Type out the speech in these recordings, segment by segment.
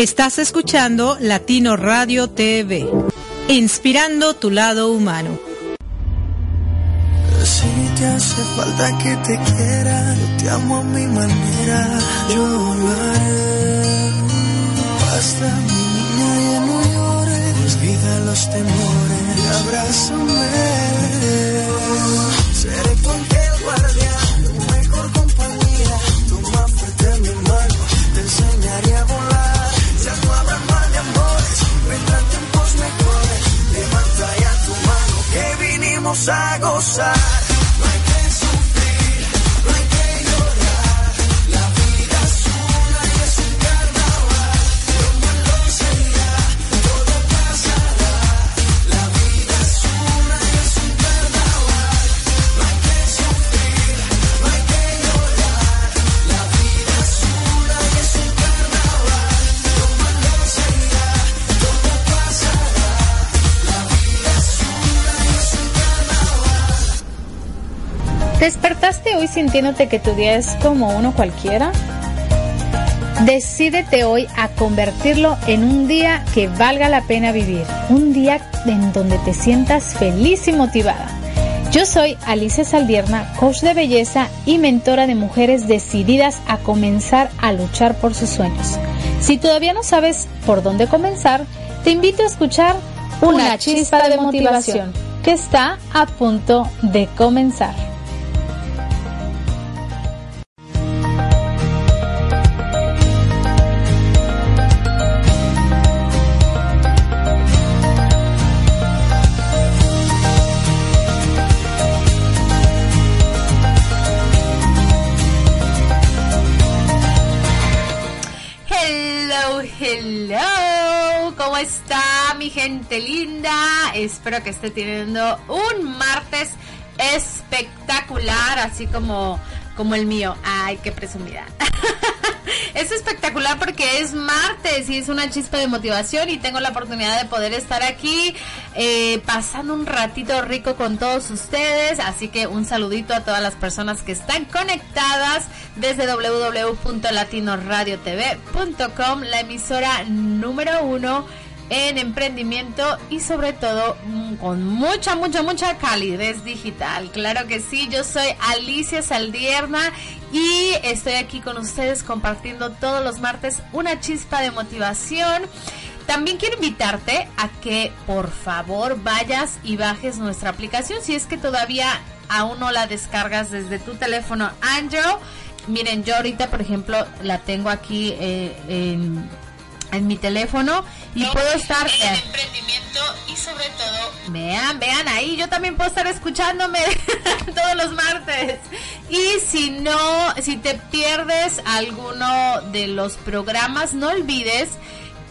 Estás escuchando Latino Radio TV, inspirando tu lado humano. Si te hace falta que te quiera, yo te amo a mi manera, yo lo haré. Basta mi niña ya no llores, olvida los temores, abrázame. Seré cualquier guardián, tu mejor compañía, toma fuerte mi mano, te enseñaré a volar. Vinimos a gozar. ¿Despertaste hoy sintiéndote que tu día es como uno cualquiera? Decídete hoy a convertirlo en un día que valga la pena vivir, un día en donde te sientas feliz y motivada. Yo soy Alicia Saldierna, coach de belleza y mentora de mujeres decididas a comenzar a luchar por sus sueños. Si todavía no sabes por dónde comenzar, te invito a escuchar una chispa de motivación que está a punto de comenzar. Está mi gente linda? Espero que esté teniendo un martes espectacular, así como como el mío. Ay, qué presumida. es espectacular porque es martes y es una chispa de motivación y tengo la oportunidad de poder estar aquí eh, pasando un ratito rico con todos ustedes. Así que un saludito a todas las personas que están conectadas desde www.latinoradiotv.com, la emisora número uno en emprendimiento y sobre todo mm, con mucha, mucha, mucha calidez digital. Claro que sí, yo soy Alicia Saldierna y estoy aquí con ustedes compartiendo todos los martes una chispa de motivación. También quiero invitarte a que por favor vayas y bajes nuestra aplicación si es que todavía aún no la descargas desde tu teléfono Android. Miren, yo ahorita por ejemplo la tengo aquí eh, en en mi teléfono y puedo estar en emprendimiento y sobre todo vean vean ahí yo también puedo estar escuchándome todos los martes. Y si no si te pierdes alguno de los programas no olvides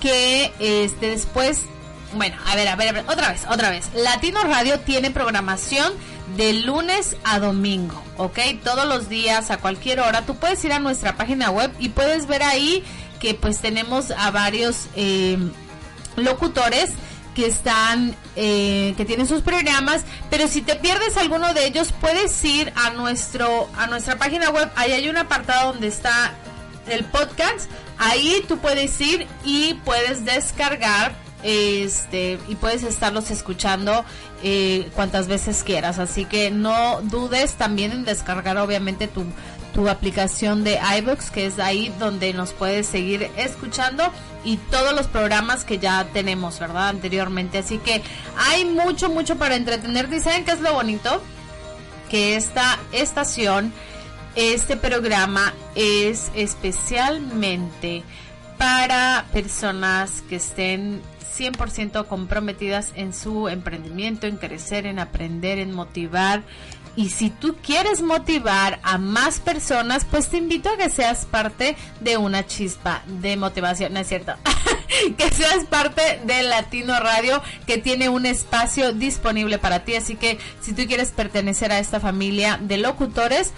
que este después bueno a ver a ver, a ver otra vez otra vez. Latino Radio tiene programación de lunes a domingo, ¿ok? Todos los días, a cualquier hora, tú puedes ir a nuestra página web y puedes ver ahí que pues tenemos a varios eh, locutores que están eh, que tienen sus programas pero si te pierdes alguno de ellos puedes ir a nuestro a nuestra página web. Ahí hay un apartado donde está el podcast. Ahí tú puedes ir y puedes descargar este y puedes estarlos escuchando eh, cuantas veces quieras. Así que no dudes también en descargar obviamente tu tu aplicación de iBooks, que es ahí donde nos puedes seguir escuchando y todos los programas que ya tenemos, ¿verdad? Anteriormente. Así que hay mucho, mucho para entretenerte. ¿Y saben qué es lo bonito? Que esta estación, este programa es especialmente para personas que estén 100% comprometidas en su emprendimiento, en crecer, en aprender, en motivar Y si tú quieres motivar a más personas, pues te invito a que seas parte de una chispa de motivación, ¿no es cierto? que seas parte de Latino Radio, que tiene un espacio disponible para ti. Así que si tú quieres pertenecer a esta familia de locutores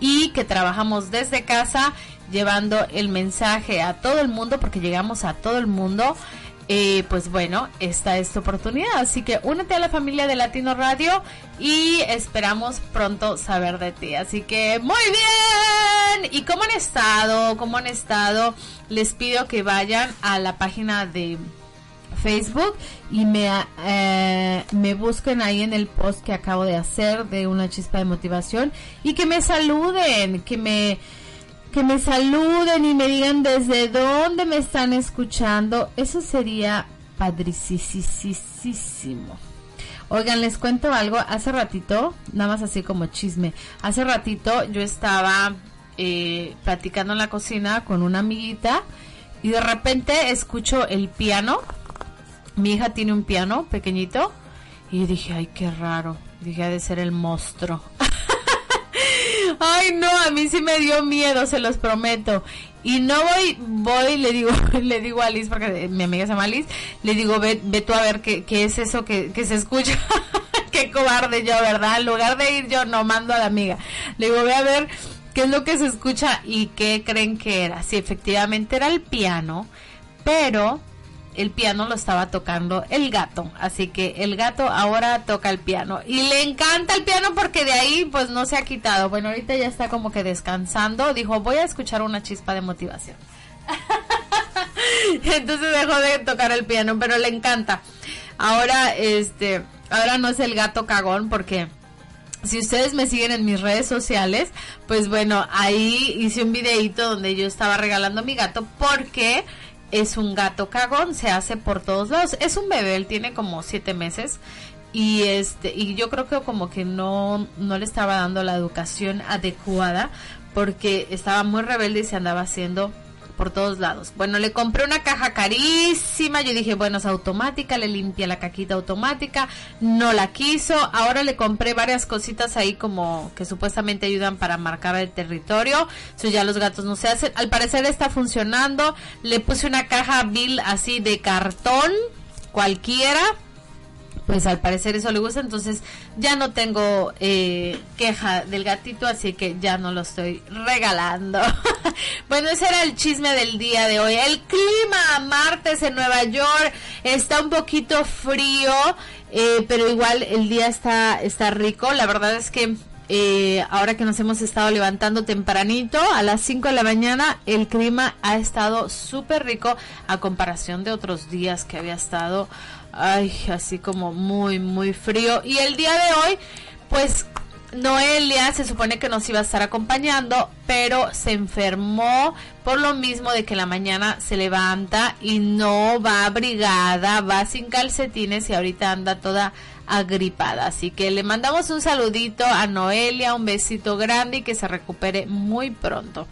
y que trabajamos desde casa, llevando el mensaje a todo el mundo, porque llegamos a todo el mundo, eh, pues bueno, esta es tu oportunidad. Así que únete a la familia de Latino Radio y esperamos pronto saber de ti. Así que muy bien. ¿Y cómo han estado? ¿Cómo han estado? Les pido que vayan a la página de Facebook y me, eh, me busquen ahí en el post que acabo de hacer de una chispa de motivación y que me saluden, que me que me saluden y me digan desde dónde me están escuchando. Eso sería padricísimo. Oigan, les cuento algo. Hace ratito, nada más así como chisme. Hace ratito yo estaba eh, platicando en la cocina con una amiguita y de repente escucho el piano. Mi hija tiene un piano pequeñito y dije, ay, qué raro. Dije, ha de ser el monstruo. Ay, no, a mí sí me dio miedo, se los prometo. Y no voy, voy, le digo, le digo a Liz, porque mi amiga se llama Liz, le digo, ve, ve tú a ver qué, es eso que, que se escucha. qué cobarde yo, ¿verdad? En lugar de ir yo, no mando a la amiga. Le digo, ve a ver qué es lo que se escucha y qué creen que era. Sí, efectivamente era el piano, pero el piano lo estaba tocando el gato. Así que el gato ahora toca el piano. Y le encanta el piano porque de ahí pues no se ha quitado. Bueno, ahorita ya está como que descansando. Dijo, voy a escuchar una chispa de motivación. Entonces dejó de tocar el piano, pero le encanta. Ahora, este, ahora no es el gato cagón porque si ustedes me siguen en mis redes sociales, pues bueno, ahí hice un videito donde yo estaba regalando a mi gato porque es un gato cagón, se hace por todos lados. Es un bebé, él tiene como siete meses y este y yo creo que como que no no le estaba dando la educación adecuada porque estaba muy rebelde y se andaba haciendo por todos lados. Bueno, le compré una caja carísima. Yo dije, bueno, es automática, le limpia la caquita automática. No la quiso. Ahora le compré varias cositas ahí como que supuestamente ayudan para marcar el territorio. Eso ya los gatos no se hacen. Al parecer está funcionando. Le puse una caja Bill así de cartón cualquiera pues al parecer eso le gusta, entonces ya no tengo eh, queja del gatito, así que ya no lo estoy regalando. bueno, ese era el chisme del día de hoy. El clima martes en Nueva York está un poquito frío, eh, pero igual el día está, está rico. La verdad es que eh, ahora que nos hemos estado levantando tempranito a las 5 de la mañana, el clima ha estado súper rico a comparación de otros días que había estado ay, así como muy, muy frío. Y el día de hoy, pues Noelia se supone que nos iba a estar acompañando, pero se enfermó por lo mismo de que la mañana se levanta y no va abrigada, va sin calcetines y ahorita anda toda agripada. Así que le mandamos un saludito a Noelia, un besito grande y que se recupere muy pronto.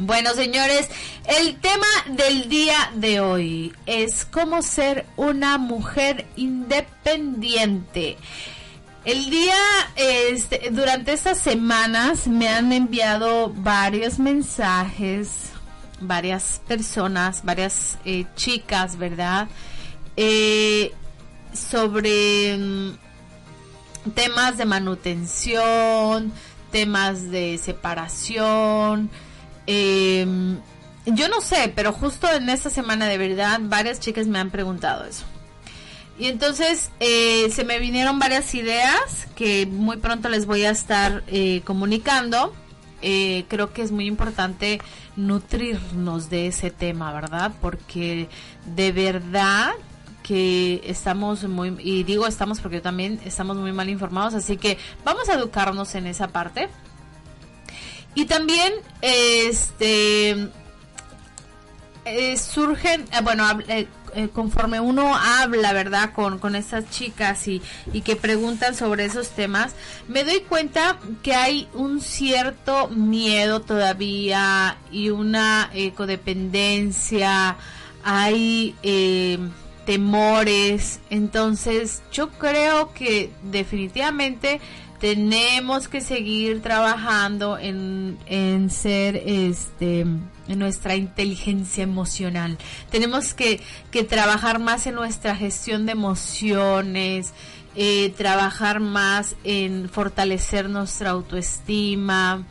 Bueno, señores, el tema del día de hoy es cómo ser una mujer independiente. El día, este, durante estas semanas me han enviado varios mensajes, varias personas, varias eh, chicas, ¿verdad? Eh, sobre mm, temas de manutención, temas de separación, eh, yo no sé, pero justo en esta semana de verdad varias chicas me han preguntado eso. Y entonces eh, se me vinieron varias ideas que muy pronto les voy a estar eh, comunicando. Eh, creo que es muy importante nutrirnos de ese tema, ¿verdad? Porque de verdad que estamos muy, y digo estamos porque también estamos muy mal informados, así que vamos a educarnos en esa parte. Y también, este, eh, surgen, eh, bueno, eh, conforme uno habla, ¿verdad? Con, con estas chicas y, y que preguntan sobre esos temas, me doy cuenta que hay un cierto miedo todavía y una codependencia, hay temores, entonces yo creo que definitivamente tenemos que seguir trabajando en, en ser este en nuestra inteligencia emocional. Tenemos que, que trabajar más en nuestra gestión de emociones, eh, trabajar más en fortalecer nuestra autoestima.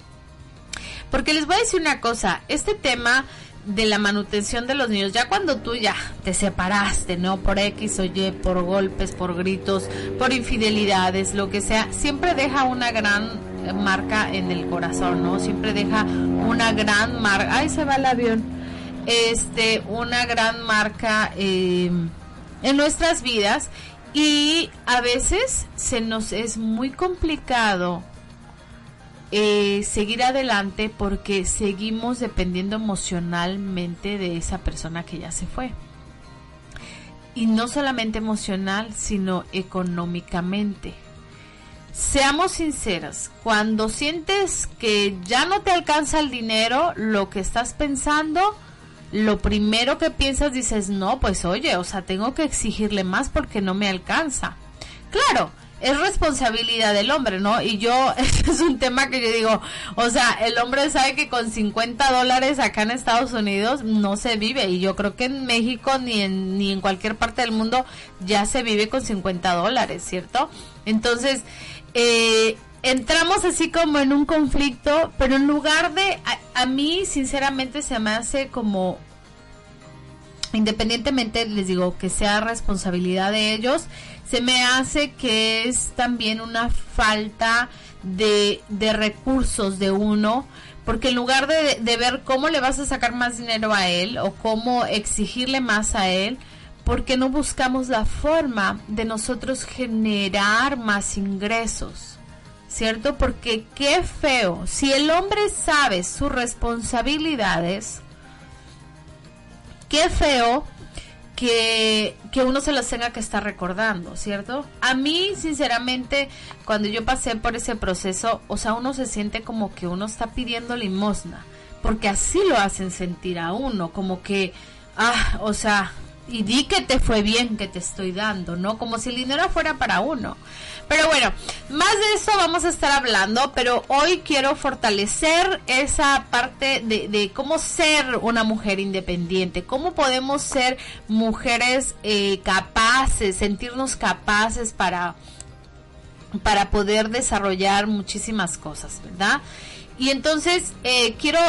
Porque les voy a decir una cosa, este tema de la manutención de los niños, ya cuando tú ya te separaste, ¿no? Por X o Y, por golpes, por gritos, por infidelidades, lo que sea, siempre deja una gran marca en el corazón, ¿no? Siempre deja una gran marca, ay, se va el avión, este, una gran marca eh, en nuestras vidas y a veces se nos es muy complicado eh, seguir adelante porque seguimos dependiendo emocionalmente de esa persona que ya se fue. Y no solamente emocional, sino económicamente. Seamos sinceras, cuando sientes que ya no te alcanza el dinero, lo que estás pensando, lo primero que piensas dices, no, pues oye, o sea, tengo que exigirle más porque no me alcanza. Claro, es responsabilidad del hombre, ¿no? Y yo, es un tema que yo digo, o sea, el hombre sabe que con 50 dólares acá en Estados Unidos no se vive. Y yo creo que en México ni en, ni en cualquier parte del mundo ya se vive con 50 dólares, ¿cierto? Entonces, eh, entramos así como en un conflicto, pero en lugar de, a mí sinceramente se me hace como independientemente les digo que sea responsabilidad de ellos, se me hace que es también una falta de, de recursos de uno, porque en lugar de, de, ver cómo le vas a sacar más dinero a él o cómo exigirle más a él, ¿por qué no buscamos la forma de nosotros generar más ingresos? ¿Cierto? Porque qué feo, si el hombre sabe sus responsabilidades, qué feo que, que, uno se los tenga que estar recordando, ¿cierto? A mí, sinceramente, cuando yo pasé por ese proceso, o sea, uno se siente como que uno está pidiendo limosna, porque así lo hacen sentir a uno, como que, ah, o sea, y di que te fue bien que te estoy dando, ¿no? Como si el dinero fuera para uno. Pero bueno, más de eso vamos a estar hablando, pero hoy quiero fortalecer esa parte de, cómo ser una mujer independiente, cómo podemos ser mujeres eh, capaces, sentirnos capaces para para poder desarrollar muchísimas cosas, ¿verdad? Y entonces eh, quiero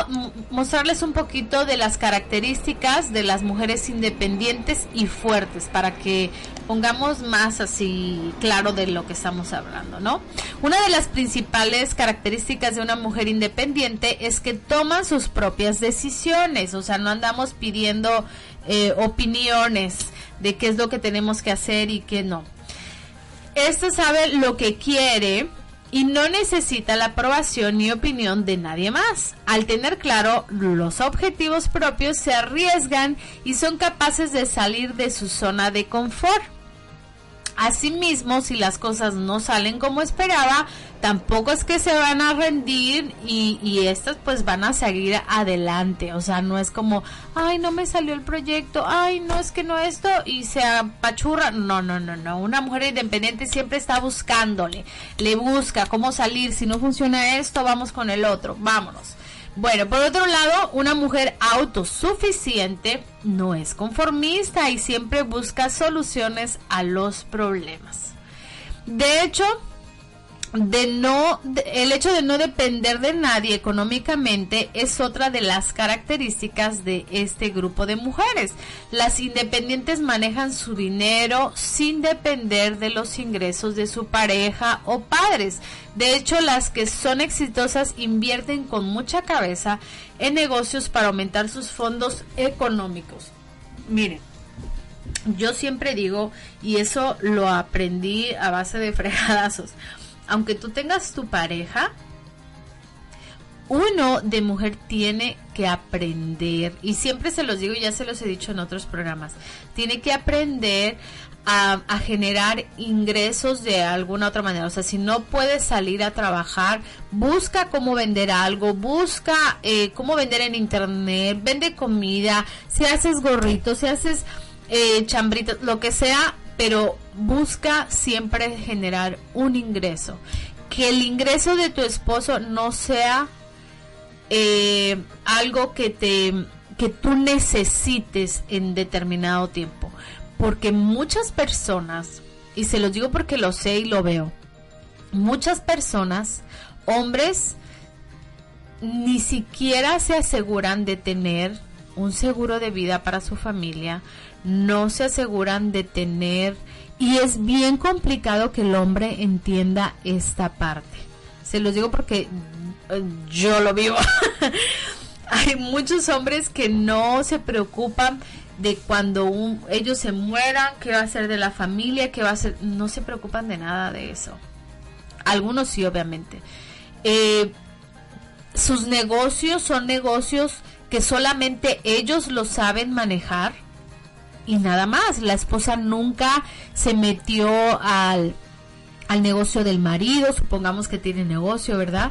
mostrarles un poquito de las características de las mujeres independientes y fuertes para que pongamos más así claro de lo que estamos hablando, ¿no? Una de las principales características de una mujer independiente es que toma sus propias decisiones, o sea, no andamos pidiendo eh, opiniones de qué es lo que tenemos que hacer y qué no. Esta sabe lo que quiere y no necesita la aprobación ni opinión de nadie más. Al tener claro los objetivos propios, se arriesgan y son capaces de salir de su zona de confort. Asimismo, si las cosas no salen como esperaba, tampoco es que se van a rendir y, y estas pues van a seguir adelante. O sea, no es como, ay, no me salió el proyecto, ay, no es que no esto y se apachurra. No, no, no, no. Una mujer independiente siempre está buscándole, le busca cómo salir. Si no funciona esto, vamos con el otro, vámonos. Bueno, por otro lado, una mujer autosuficiente no es conformista y siempre busca soluciones a los problemas. De hecho, de no el hecho de no depender de nadie económicamente es otra de las características de este grupo de mujeres. Las independientes manejan su dinero sin depender de los ingresos de su pareja o padres. De hecho, las que son exitosas invierten con mucha cabeza en negocios para aumentar sus fondos económicos. Miren, yo siempre digo, y eso lo aprendí a base de fregadazos, aunque tú tengas tu pareja, uno de mujer tiene que aprender, y siempre se los digo, ya se los he dicho en otros programas, tiene que aprender a, generar ingresos de alguna otra manera. O sea, si no puedes salir a trabajar, busca cómo vender algo, busca eh, cómo vender en internet, vende comida, si haces gorritos, si haces eh, chambritos, lo que sea, pero busca siempre generar un ingreso. que el ingreso de tu esposo no sea eh, algo que te que tú necesites en determinado tiempo porque muchas personas y se los digo porque lo sé y lo veo muchas personas hombres ni siquiera se aseguran de tener un seguro de vida para su familia no se aseguran de tener y es bien complicado que el hombre entienda esta parte se los digo porque yo lo vivo. Hay muchos hombres que no se preocupan de cuando ellos se mueran, qué va a ser de la familia, qué va a ser, no se preocupan de nada de eso. Algunos sí, obviamente. Eh, sus negocios son negocios que solamente ellos lo saben manejar y nada más. La esposa nunca se metió al, al negocio del marido, supongamos que tiene negocio, ¿verdad?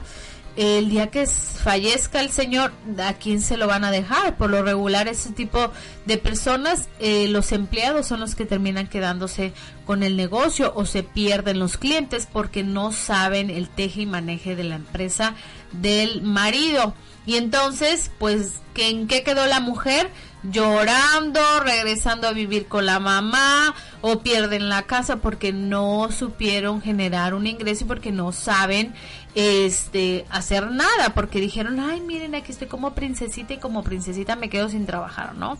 el día que fallezca el señor, ¿a quién se lo van a dejar? Por lo regular, ese tipo de personas, eh, los empleados son los que terminan quedándose con el negocio o se pierden los clientes porque no saben el teje y maneje de la empresa del marido. Y entonces, pues, ¿en qué quedó la mujer? Llorando, regresando a vivir con la mamá o pierden la casa porque no supieron generar un ingreso y porque no saben este hacer nada porque dijeron, "Ay, miren, aquí estoy como princesita y como princesita me quedo sin trabajar", ¿no?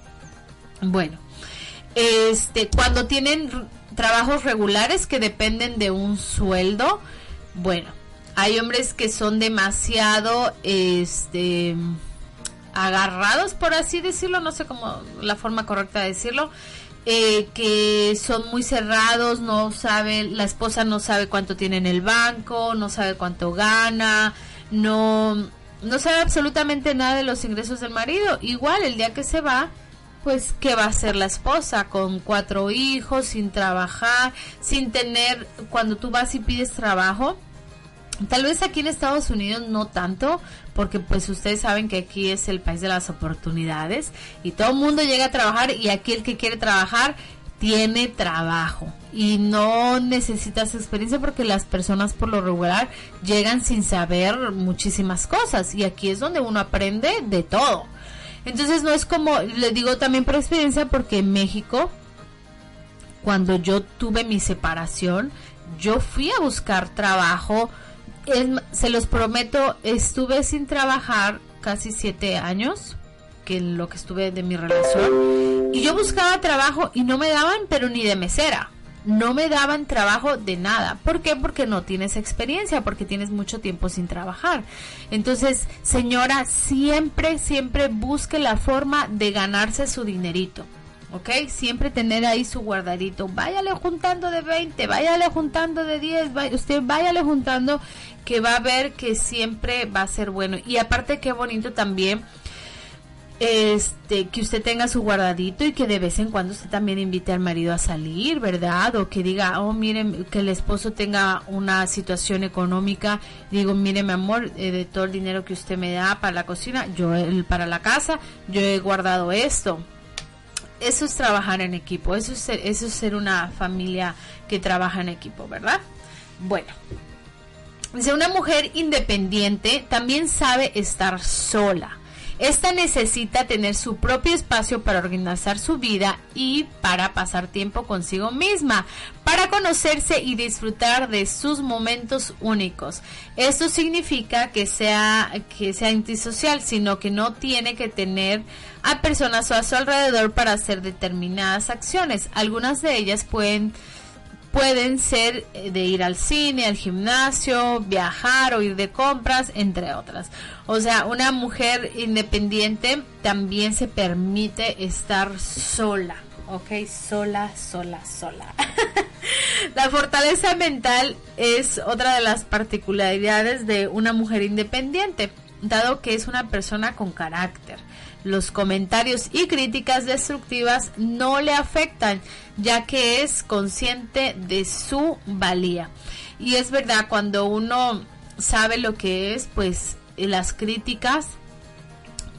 Bueno, este cuando tienen trabajos regulares que dependen de un sueldo, bueno, hay hombres que son demasiado este agarrados por así decirlo, no sé cómo la forma correcta de decirlo, eh, que son muy cerrados, no saben, la esposa no sabe cuánto tiene en el banco, no sabe cuánto gana, no, no sabe absolutamente nada de los ingresos del marido. Igual el día que se va, pues qué va a hacer la esposa con cuatro hijos, sin trabajar, sin tener, cuando tú vas y pides trabajo, Tal vez aquí en Estados Unidos no tanto, porque pues ustedes saben que aquí es el país de las oportunidades y todo el mundo llega a trabajar y aquí el que quiere trabajar tiene trabajo y no necesitas experiencia porque las personas por lo regular llegan sin saber muchísimas cosas y aquí es donde uno aprende de todo. Entonces no es como, le digo también por experiencia porque en México, cuando yo tuve mi separación, yo fui a buscar trabajo, se los prometo, estuve sin trabajar casi siete años, que lo que estuve de mi relación, y yo buscaba trabajo y no me daban, pero ni de mesera. No me daban trabajo de nada. ¿Por qué? Porque no tienes experiencia, porque tienes mucho tiempo sin trabajar. Entonces, señora, siempre, siempre busque la forma de ganarse su dinerito. ¿Ok? Siempre tener ahí su guardadito. Váyale juntando de 20, váyale juntando de 10, usted váyale juntando que va a ver que siempre va a ser bueno. Y aparte qué bonito también este que usted tenga su guardadito y que de vez en cuando usted también invite al marido a salir, ¿verdad? O que diga, oh, miren, que el esposo tenga una situación económica, digo, mire, mi amor, eh, de todo el dinero que usted me da para la cocina, yo el, para la casa, yo he guardado esto. Eso es trabajar en equipo, eso es eso es ser una familia que trabaja en equipo, ¿verdad? Bueno, Dice, una mujer independiente también sabe estar sola. Esta necesita tener su propio espacio para organizar su vida y para pasar tiempo consigo misma, para conocerse y disfrutar de sus momentos únicos. Esto significa que sea que sea antisocial, sino que no tiene que tener a personas a su alrededor para hacer determinadas acciones. Algunas de ellas pueden pueden ser eh, de ir al cine, al gimnasio, viajar o ir de compras, entre otras. O sea, una mujer independiente también se permite estar sola, ¿ok? Sola, sola, sola. La fortaleza mental es otra de las particularidades de una mujer independiente, dado que es una persona con carácter los comentarios y críticas destructivas no le afectan, ya que es consciente de su valía. Y es verdad, cuando uno sabe lo que es, pues las críticas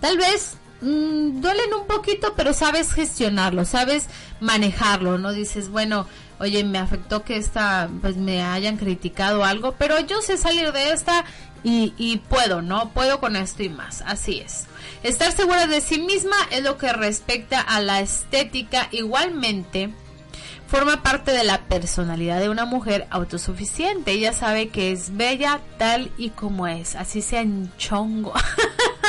tal vez mm, duelen un poquito, pero sabes gestionarlo, sabes manejarlo, ¿no? Dices, bueno, oye, me afectó que esta, pues me hayan criticado algo, pero yo sé salir de esta y, y puedo, ¿no? Puedo con esto y más, así es. Estar segura de sí misma es lo que respecta a la estética igualmente forma parte de la personalidad de una mujer autosuficiente. Ella sabe que es bella tal y como es, así sea en chongo.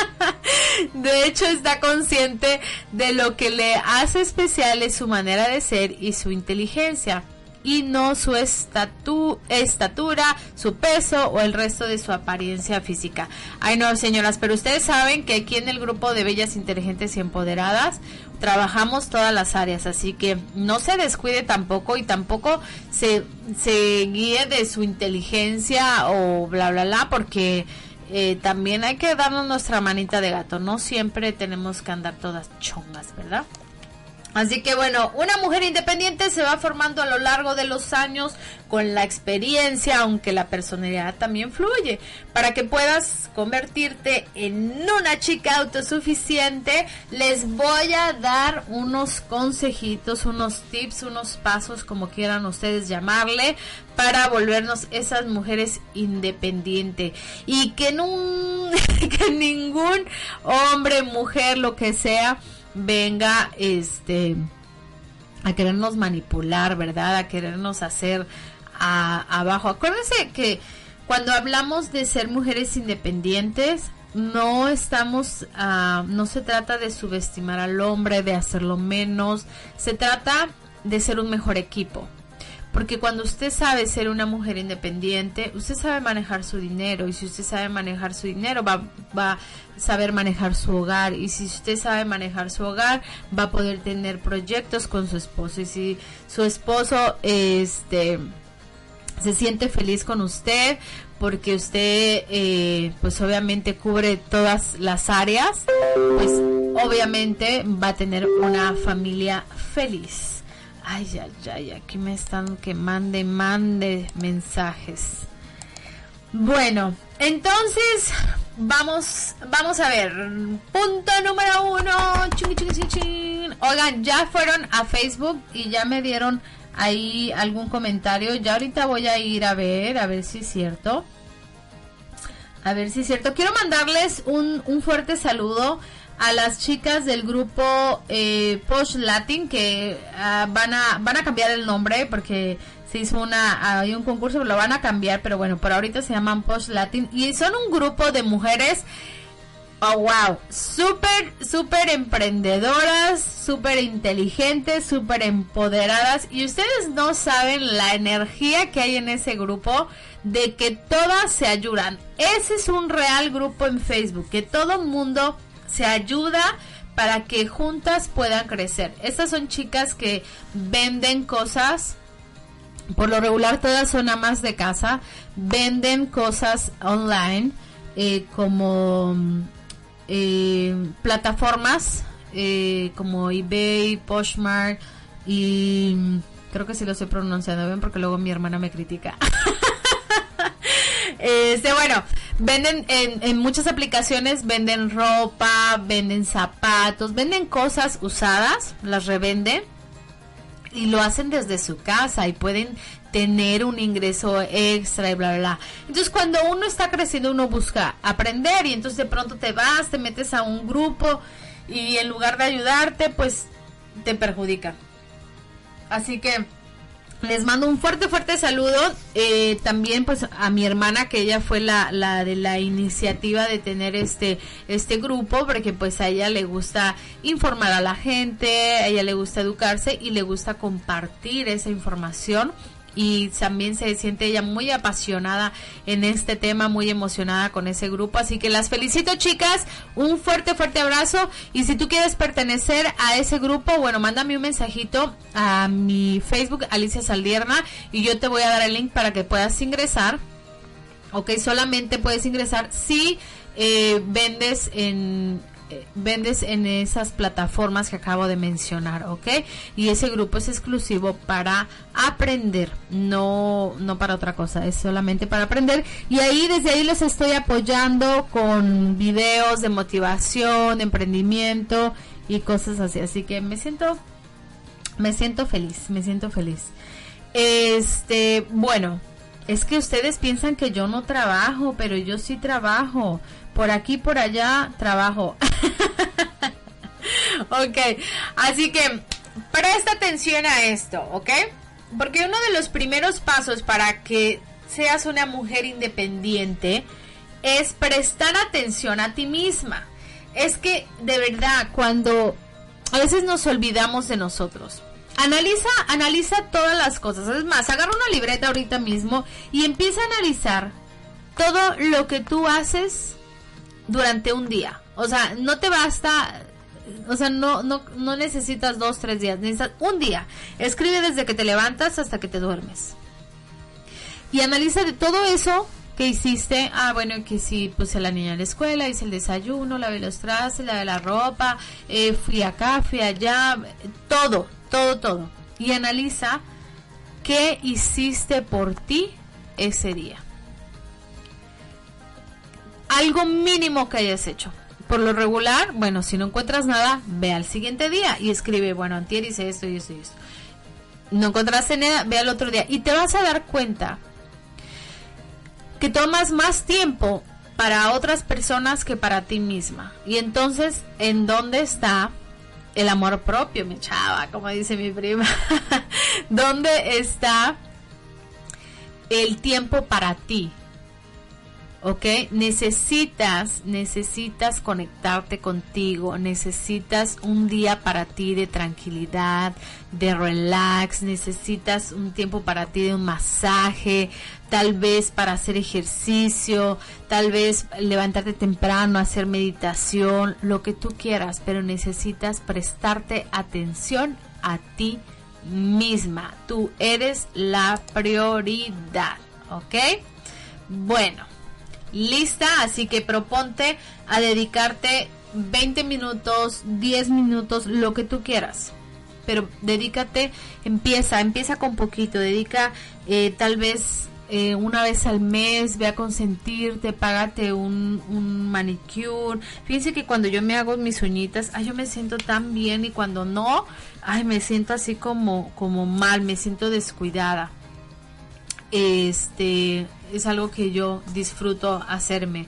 de hecho, está consciente de lo que le hace especial es su manera de ser y su inteligencia y no su estatu estatura, su peso o el resto de su apariencia física. Ay no, señoras, pero ustedes saben que aquí en el grupo de Bellas Inteligentes y Empoderadas trabajamos todas las áreas, así que no se descuide tampoco y tampoco se, se guíe de su inteligencia o bla, bla, bla, porque eh, también hay que darnos nuestra manita de gato, no siempre tenemos que andar todas chongas, ¿verdad? Así que bueno, una mujer independiente se va formando a lo largo de los años con la experiencia, aunque la personalidad también fluye. Para que puedas convertirte en una chica autosuficiente, les voy a dar unos consejitos, unos tips, unos pasos, como quieran ustedes llamarle, para volvernos esas mujeres independientes. Y que, que ningún hombre, mujer, lo que sea, venga este a querernos manipular, ¿verdad? A querernos hacer abajo. Acuérdense que cuando hablamos de ser mujeres independientes, no estamos, uh, no se trata de subestimar al hombre, de hacerlo menos, se trata de ser un mejor equipo. Porque cuando usted sabe ser una mujer independiente, usted sabe manejar su dinero y si usted sabe manejar su dinero va, va a saber manejar su hogar y si usted sabe manejar su hogar va a poder tener proyectos con su esposo y si su esposo este se siente feliz con usted porque usted pues pues obviamente cubre todas las áreas pues obviamente va a tener una familia feliz Ay, ay, ay, aquí me están que mande, mande mensajes. Bueno, entonces vamos, vamos a ver. Punto número uno. Oigan, ya fueron a Facebook y ya me dieron ahí algún comentario. Ya ahorita voy a ir a ver, a ver si es cierto. A ver si es cierto. Quiero mandarles un, un fuerte saludo a las chicas del grupo eh, Post Latin que ah, van a van a cambiar el nombre porque se hizo una hay un concurso lo van a cambiar pero bueno por ahorita se llaman Post Latin y son un grupo de mujeres oh wow súper súper emprendedoras súper inteligentes súper empoderadas y ustedes no saben la energía que hay en ese grupo de que todas se ayudan. Ese es un real grupo en Facebook que todo el mundo se ayuda para que juntas puedan crecer. Estas son chicas que venden cosas, por lo regular todas son amas de casa, venden cosas online eh, como eh, plataformas eh, como eBay, Poshmark y creo que sí lo estoy pronunciando bien porque luego mi hermana me critica. este, bueno, Venden en, muchas aplicaciones, venden ropa, venden zapatos, venden cosas usadas, las revenden y lo hacen desde su casa y pueden tener un ingreso extra y bla, bla, bla. Entonces cuando uno está creciendo uno busca aprender y entonces de pronto te vas, te metes a un grupo y en lugar de ayudarte pues te perjudica. Así que les mando un fuerte, fuerte saludo. Eh, también pues a mi hermana, que ella fue la, la de la iniciativa de tener este, este grupo, porque pues a ella le gusta informar a la gente, a ella le gusta educarse y le gusta compartir esa información y también se siente ella muy apasionada en este tema, muy emocionada con ese grupo. Así que las felicito chicas, un fuerte, fuerte abrazo y si tú quieres pertenecer a ese grupo, bueno, mándame un mensajito a mi Facebook Alicia Saldierna y yo te voy a dar el link para que puedas ingresar. Ok, solamente puedes ingresar si eh, vendes en vendes en esas plataformas que acabo de mencionar, ¿ok? Y ese grupo es exclusivo para aprender, no, no para otra cosa, es solamente para aprender. Y ahí, desde ahí les estoy apoyando con videos de motivación, de emprendimiento y cosas así. Así que me siento, me siento feliz, me siento feliz. Este, bueno, es que ustedes piensan que yo no trabajo, pero yo sí trabajo. Por aquí, por allá, trabajo. ok, así que presta atención a esto, ¿ok? Porque uno de los primeros pasos para que seas una mujer independiente es prestar atención a ti misma. Es que de verdad, cuando a veces nos olvidamos de nosotros. Analiza, analiza todas las cosas. Es más, agarra una libreta ahorita mismo y empieza a analizar todo lo que tú haces durante un día. O sea, no te basta o sea, no, no, no necesitas dos, tres días, necesitas un día. Escribe desde que te levantas hasta que te duermes. Y analiza de todo eso que hiciste. Ah, bueno, que sí, puse a la niña a la escuela, hice el desayuno, lavé los trastes, lavé la ropa, eh, fui acá, fui allá, todo, todo, todo. Y analiza qué hiciste por ti ese día. Algo mínimo que hayas hecho por lo regular, bueno, si no encuentras nada, ve al siguiente día y escribe, bueno, antier hice esto y esto y esto. No encontraste nada, ve al otro día y te vas a dar cuenta que tomas más tiempo para otras personas que para ti misma. Y entonces, ¿en dónde está el amor propio, mi chava? Como dice mi prima. ¿Dónde está el tiempo para ti? ¿Ok? Necesitas, necesitas conectarte contigo, necesitas un día para ti de tranquilidad, de relax, necesitas un tiempo para ti de un masaje, tal vez para hacer ejercicio, tal vez levantarte temprano, hacer meditación, lo que tú quieras, pero necesitas prestarte atención a ti misma. Tú eres la prioridad, ¿ok? Bueno lista, así que proponte a dedicarte 20 minutos, 10 minutos, lo que tú quieras. Pero dedícate, empieza, empieza con poquito, dedica eh, tal vez eh, una vez al mes, ve a consentirte, págate un, un manicure. Fíjense que cuando yo me hago mis uñitas, ay, yo me siento tan bien y cuando no, ay, me siento así como, como mal, me siento descuidada. Este, es algo que yo disfruto hacerme.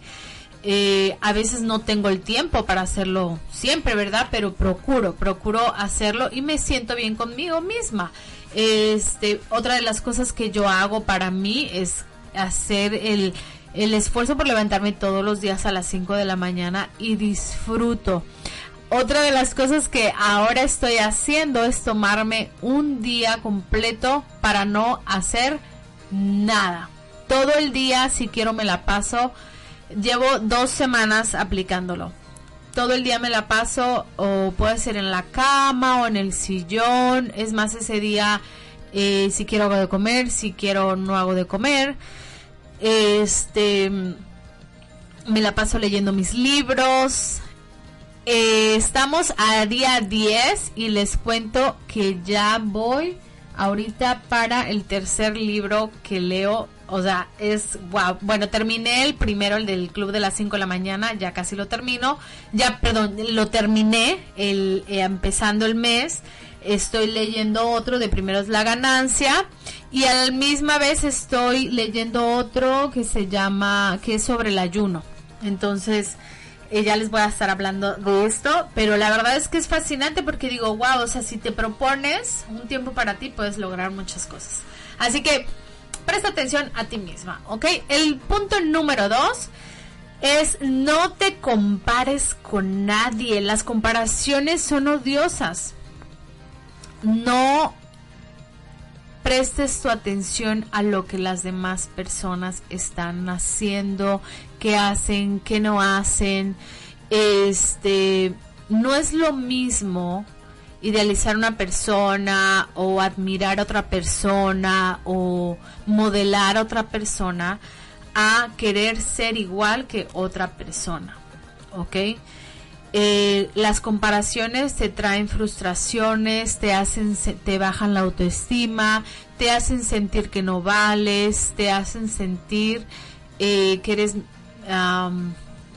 Eh, a veces no tengo el tiempo para hacerlo siempre, ¿verdad? Pero procuro, procuro hacerlo y me siento bien conmigo misma. Este, otra de las cosas que yo hago para mí es hacer el, el esfuerzo por levantarme todos los días a las 5 de la mañana y disfruto. Otra de las cosas que ahora estoy haciendo es tomarme un día completo para no hacer nada todo el día, si quiero, me la paso. Llevo dos semanas aplicándolo. Todo el día me la paso o puede ser en la cama o en el sillón. Es más, ese día, eh, si quiero hago de comer, si quiero no hago de comer. Este, me la paso leyendo mis libros. Eh, estamos a día 10 y les cuento que ya voy ahorita para el tercer libro que leo o sea, es wow. Bueno, terminé el primero, el del club de las 5 de la mañana, ya casi lo termino. Ya, perdón, lo terminé el, eh, empezando el mes. Estoy leyendo otro de primero es la ganancia y a la misma vez estoy leyendo otro que se llama, que es sobre el ayuno. Entonces, ya les voy a estar hablando de esto, pero la verdad es que es fascinante porque digo, wow, o sea, si te propones un tiempo para ti, puedes lograr muchas cosas. Así que presta atención a ti misma, ¿ok? El punto número dos es no te compares con nadie. Las comparaciones son odiosas. No prestes tu atención a lo que las demás personas están haciendo, qué hacen, qué no hacen. Este, no es lo mismo idealizar una persona o admirar a otra persona o modelar a otra persona a querer ser igual que otra persona. ¿Ok? Eh, las comparaciones te traen frustraciones, te hacen, te bajan la autoestima, te hacen sentir que no vales, te hacen sentir eh, que eres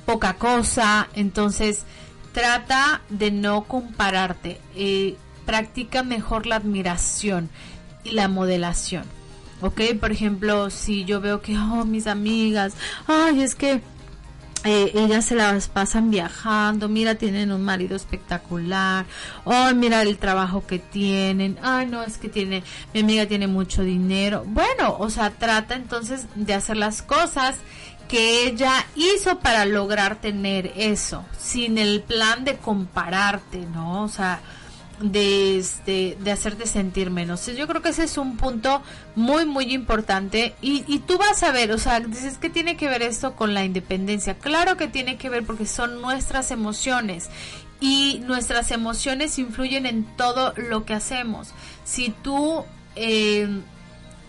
poca cosa. Entonces, trata de no compararte, eh, practica mejor la admiración. y la modelación. ¿Ok? Por ejemplo, si yo veo que, oh, mis amigas, ay, es que eh, ellas se las pasan viajando, mira, tienen un marido espectacular, oh, mira el trabajo que tienen, ay, no, es que tiene, mi amiga tiene mucho dinero. Bueno, o sea, trata entonces de hacer las cosas que ella hizo para lograr tener eso, sin el plan de compararte, ¿no? O sea, de, este, de hacerte sentir menos. Yo creo que ese es un punto muy, muy importante. Y, tú vas a ver, o sea, dices que tiene que ver esto con la independencia. Claro que tiene que ver porque son nuestras emociones. Y nuestras emociones influyen en todo lo que hacemos. Si tú eh,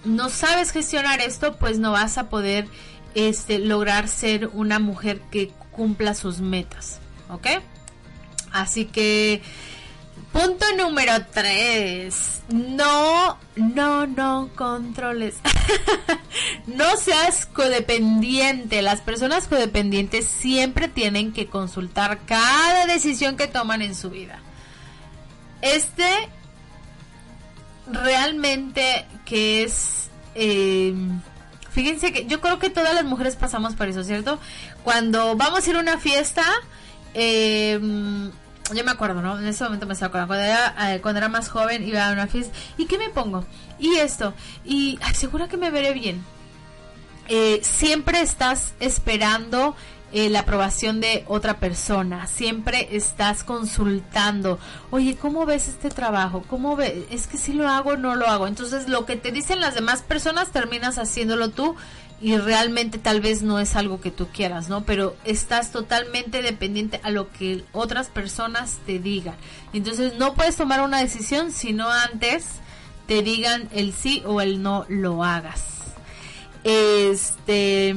no sabes gestionar esto, pues no vas a poder este, lograr ser una mujer que cumpla sus metas. ¿Ok? Así que Punto número 3. No, no, no controles. no seas codependiente. Las personas codependientes siempre tienen que consultar cada decisión que toman en su vida. Este realmente que es... Em, fíjense que yo creo que todas las mujeres pasamos por eso, ¿cierto? Cuando vamos a ir a una fiesta, eh, yo me acuerdo, ¿no? En ese momento me estaba acordando. Cuando era, eh, cuando era más joven iba a una fiesta. ¿Y qué me pongo? Y esto. Y asegura que me veré bien. Eh, siempre estás esperando eh, la aprobación de otra persona. Siempre estás consultando. Oye, ¿cómo ves este trabajo? ¿Cómo ves? Es que si lo hago o no lo hago. Entonces, lo que te dicen las demás personas terminas haciéndolo tú y realmente tal vez no es algo que tú quieras, ¿no? Pero estás totalmente dependiente a lo que otras personas te digan. Entonces no puedes tomar una decisión si no antes te digan el sí o el no lo hagas. Este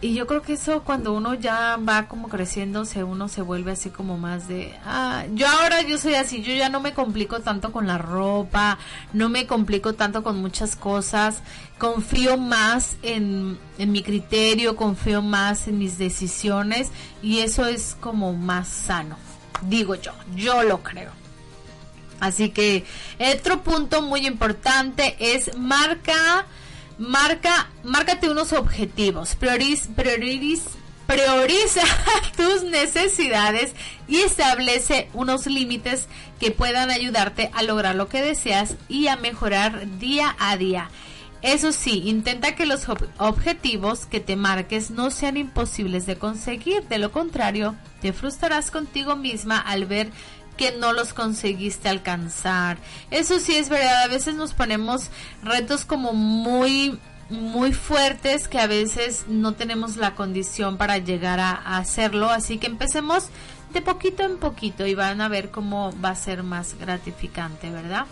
y yo creo que eso cuando uno ya va como creciendo, se uno se vuelve así como más de, ah, yo ahora yo soy así, yo ya no me complico tanto con la ropa, no me complico tanto con muchas cosas, confío más en, en mi criterio, confío más en mis decisiones y eso es como más sano, digo yo, yo lo creo. Así que otro punto muy importante es marca Marca, márcate unos objetivos, prioriz, prioriza tus necesidades y establece unos límites que puedan ayudarte a lograr lo que deseas y a mejorar día a día. Eso sí, intenta que los objetivos que te marques no sean imposibles de conseguir, de lo contrario, te frustrarás contigo misma al ver que no los conseguiste alcanzar. Eso sí es verdad, a veces nos ponemos retos como muy muy fuertes que a veces no tenemos la condición para llegar a, hacerlo, así que empecemos de poquito en poquito y van a ver cómo va a ser más gratificante, ¿verdad?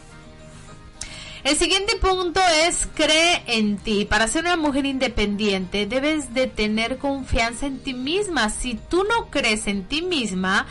El siguiente punto es cree en ti. Para ser una mujer independiente debes de tener confianza en ti misma. Si tú no crees en ti misma,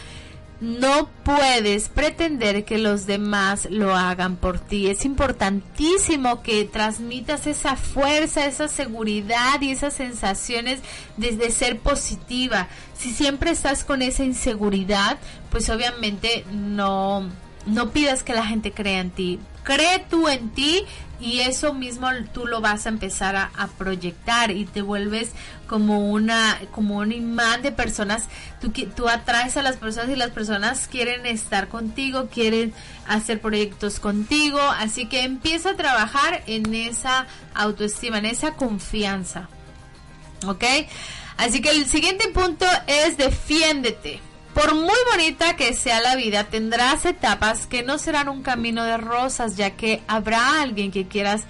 no puedes pretender que los demás lo hagan por ti. Es importantísimo que transmitas esa fuerza, esa seguridad y esas sensaciones desde ser positiva. Si siempre estás con esa inseguridad, pues obviamente no no pidas que la gente crea en ti. Cree tú en ti y eso mismo tú lo vas a empezar a, proyectar y te vuelves como una como un imán de personas. Tú tú atraes a las personas y las personas quieren estar contigo quieren hacer proyectos contigo. Así que empieza a trabajar en esa autoestima en esa confianza. ¿ok? así que el siguiente punto es defiéndete por muy bonita que sea la vida, tendrás etapas que no serán un camino de rosas, ya que habrá alguien que quieras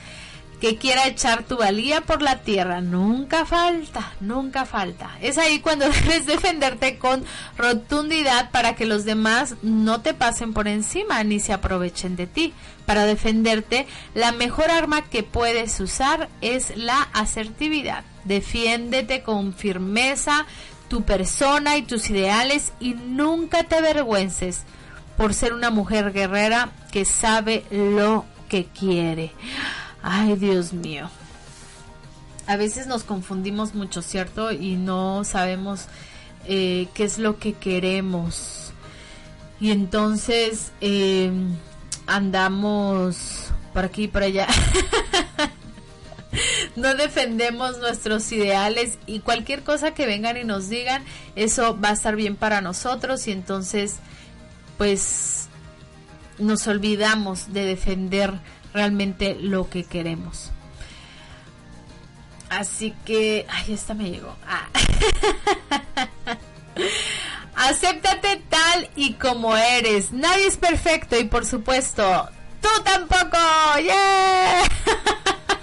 que quiera echar tu valía por la tierra. Nunca falta, nunca falta. Es ahí cuando debes defenderte con rotundidad para que los demás no te pasen por encima ni se aprovechen de ti. Para defenderte, la mejor arma que puedes usar es la asertividad. Defiéndete con firmeza, tu persona y tus ideales y nunca te avergüences por ser una mujer guerrera que sabe lo que quiere. Ay, Dios mío. A veces nos confundimos mucho, ¿cierto? Y no sabemos eh, qué es lo que queremos. Y entonces eh, andamos por aquí y por allá. no defendemos nuestros ideales y cualquier cosa que vengan y nos digan, eso va a estar bien para nosotros y entonces pues nos olvidamos de defender realmente lo que queremos. Así que, ay, esta me llegó. Ah. Acéptate tal y como eres. Nadie es perfecto y por supuesto, tú tampoco. ¡Yeah!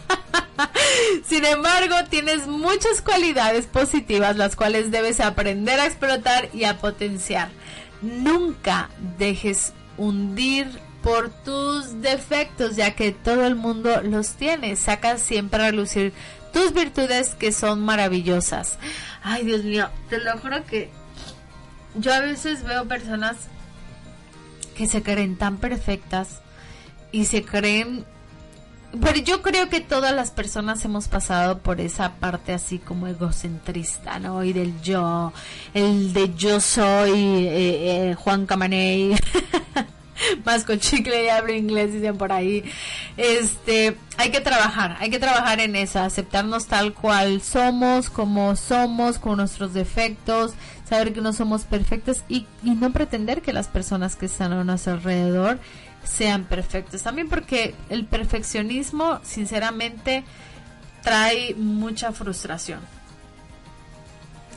Sin embargo, tienes muchas cualidades positivas las cuales debes aprender a explotar y a potenciar. Nunca dejes hundir por tus defectos, ya que todo el mundo los tiene. Saca siempre a relucir tus virtudes que son maravillosas. Ay, Dios mío, te lo juro que yo a veces veo personas que se creen tan perfectas y se creen pero yo creo que todas las personas hemos pasado por esa parte así como egocentrista, ¿no? Y del yo, el de yo soy eh, eh, Juan Camaney, más con chicle y abre inglés, dicen por ahí. Este, hay que trabajar, hay que trabajar en eso, aceptarnos tal cual somos, como somos, con nuestros defectos, saber que no somos perfectos y, y no pretender que las personas que están a nuestro alrededor sean perfectos. También porque el perfeccionismo, sinceramente, trae mucha frustración.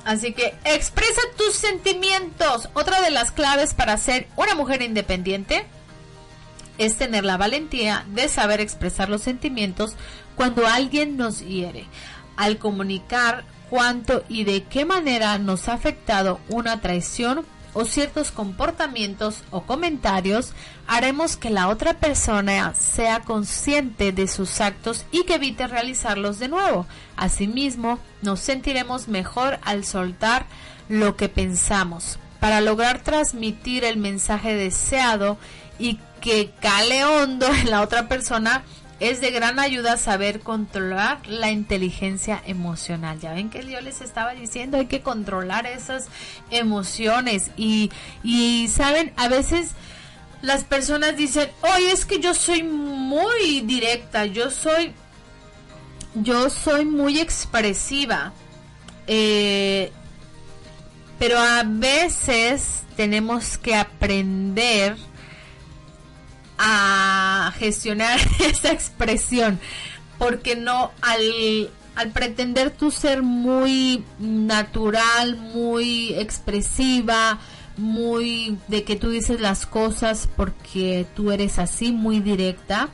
Así que expresa tus sentimientos. Otra de las claves para ser una mujer independiente es tener la valentía de saber expresar los sentimientos cuando alguien nos hiere. Al comunicar cuánto y de qué manera nos ha afectado una traición o ciertos comportamientos o comentarios haremos que la otra persona sea consciente de sus actos y que evite realizarlos de nuevo. Asimismo, nos sentiremos mejor al soltar lo que pensamos para lograr transmitir el mensaje deseado y que cale hondo en la otra persona es de gran ayuda saber controlar la inteligencia emocional. Ya ven que yo les estaba diciendo, hay que controlar esas emociones y, y saben, a veces las personas dicen, oye, es que yo soy muy directa, yo soy, yo soy muy expresiva. Eh, pero a veces tenemos que aprender a gestionar esa expresión, porque no al, al pretender tú ser muy natural, muy expresiva, muy de que tú dices las cosas porque tú eres así, muy directa,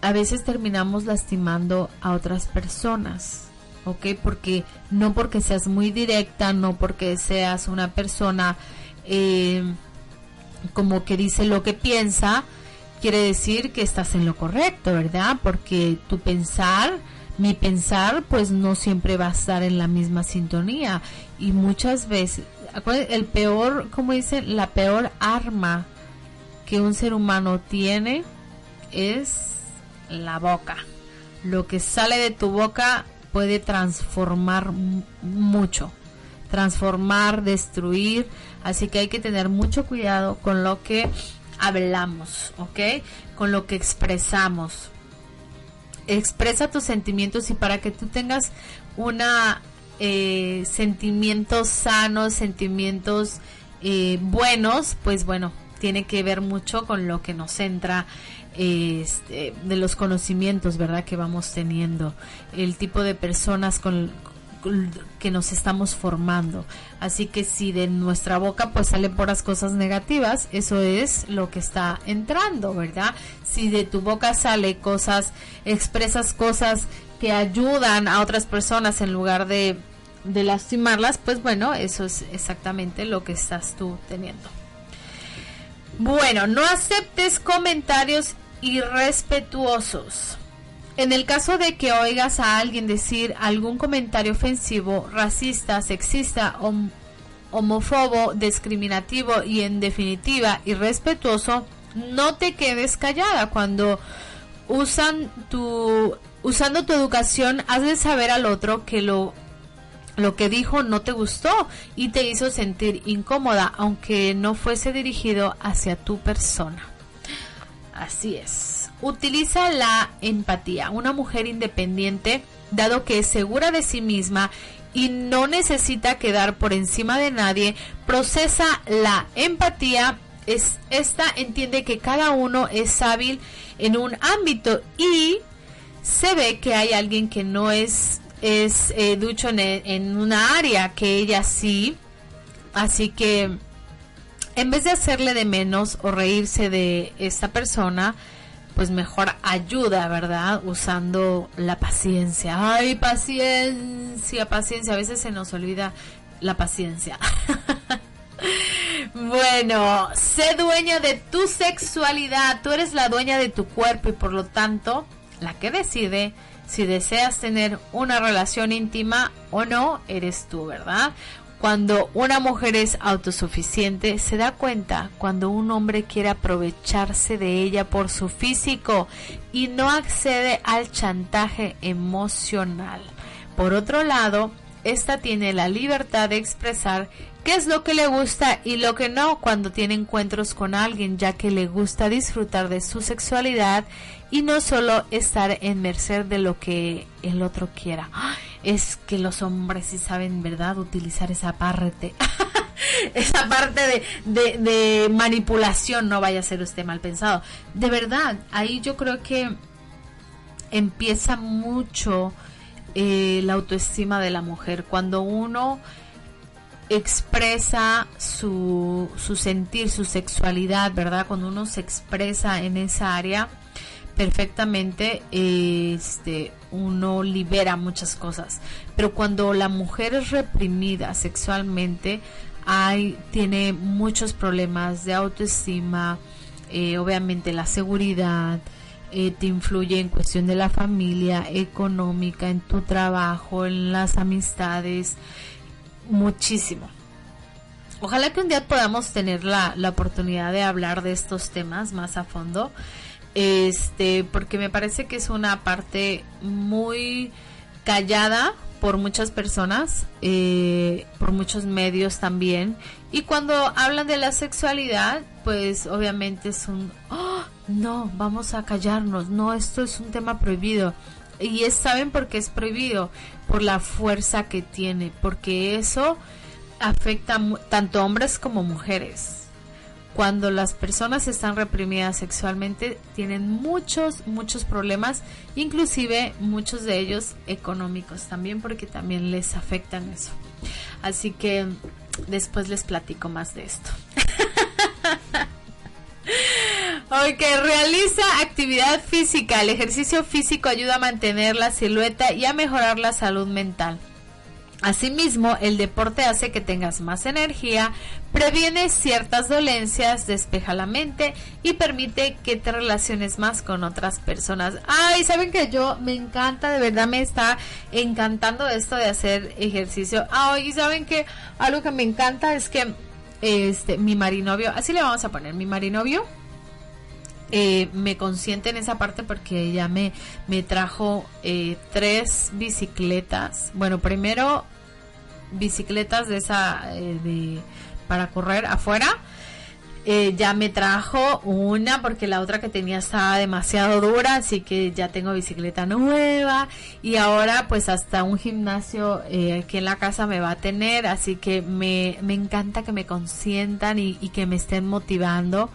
a veces terminamos lastimando a otras personas, ¿ok? Porque no porque seas muy directa, no porque seas una persona eh, como que dice lo que piensa, quiere decir que estás en lo correcto, ¿verdad? Porque tu pensar, mi pensar, pues no siempre va a estar en la misma sintonía. Y muchas veces, el peor, como dicen, la peor arma que un ser humano tiene es la boca. Lo que sale de tu boca puede transformar mucho transformar, destruir. Así que hay que tener mucho cuidado con lo que hablamos, ¿ok? Con lo que expresamos. Expresa tus sentimientos y para que tú tengas una eh, sentimientos sanos, sentimientos eh, buenos, pues bueno, tiene que ver mucho con lo que nos entra este, de los conocimientos, ¿verdad? Que vamos teniendo, el tipo de personas con, que nos estamos formando. Así que si de nuestra boca pues salen puras cosas negativas, eso es lo que está entrando, ¿verdad? Si de tu boca sale cosas, expresas cosas que ayudan a otras personas en lugar de, de lastimarlas, pues bueno, eso es exactamente lo que estás tú teniendo. Bueno, no aceptes comentarios irrespetuosos. En el caso de que oigas a alguien decir algún comentario ofensivo, racista, sexista, homófobo, discriminativo y en definitiva irrespetuoso, no te quedes callada cuando usan tu usando tu educación hazle saber al otro que lo lo que dijo no te gustó y te hizo sentir incómoda aunque no fuese dirigido hacia tu persona. Así es. Utiliza la empatía. Una mujer independiente, dado que es segura de sí misma y no necesita quedar por encima de nadie, procesa la empatía. Es, esta entiende que cada uno es hábil en un ámbito y se ve que hay alguien que no es, es eh, ducho en, en una área, que ella sí. Así que en vez de hacerle de menos o reírse de esta persona, pues mejor ayuda, ¿verdad? Usando la paciencia. Ay, paciencia, paciencia. A veces se nos olvida la paciencia. bueno, sé dueña de tu sexualidad. Tú eres la dueña de tu cuerpo y por lo tanto, la que decide si deseas tener una relación íntima o no, eres tú, ¿verdad? Cuando una mujer es autosuficiente, se da cuenta cuando un hombre quiere aprovecharse de ella por su físico y no accede al chantaje emocional. Por otro lado, esta tiene la libertad de expresar qué es lo que le gusta y lo que no cuando tiene encuentros con alguien, ya que le gusta disfrutar de su sexualidad y no solo estar en merced de lo que el otro quiera. Es que los hombres sí saben, ¿verdad?, utilizar esa parte. esa parte de, de, manipulación, no vaya a ser usted mal pensado. De verdad, ahí yo creo que empieza mucho eh, la autoestima de la mujer. Cuando uno expresa su, su sentir, su sexualidad, ¿verdad? Cuando uno se expresa en esa área, perfectamente este uno libera muchas cosas. Pero cuando la mujer es reprimida sexualmente hay tiene muchos problemas de autoestima eh, obviamente la seguridad eh, te influye en cuestión de la familia económica en tu trabajo en las amistades muchísimo. Ojalá que un día podamos tener la, la oportunidad de hablar de estos temas más a fondo este porque me parece que es una parte muy callada por muchas personas, eh, por muchos medios también. Y cuando hablan de la sexualidad, pues obviamente es un, oh, no, vamos a callarnos, no, esto es un tema prohibido. Y saben por qué es prohibido, por la fuerza que tiene, porque eso afecta tanto hombres como mujeres cuando las personas están reprimidas sexualmente tienen muchos, muchos problemas, inclusive muchos de ellos económicos también, porque también les afectan eso. Así que después les platico más de esto. Ok, realiza actividad física. El ejercicio físico ayuda a mantener la silueta y a mejorar la salud mental. Asimismo, el deporte hace que tengas más energía, previene ciertas dolencias, despeja la mente y permite que te relaciones más con otras personas. Ay, saben que yo me encanta, de verdad me está encantando esto de hacer ejercicio. Ay, y saben que algo que me encanta es que este mi marinovio, así le vamos a poner, mi marinovio eh, me consiente en esa parte porque ella me, me trajo eh, tres bicicletas. Bueno, primero bicicletas de esa eh, de para correr afuera. ya me trajo una porque la otra que tenía estaba demasiado dura, así que ya tengo bicicleta nueva y ahora pues hasta un gimnasio aquí en la casa me va a tener, así que me, me encanta que me consientan y que me estén motivando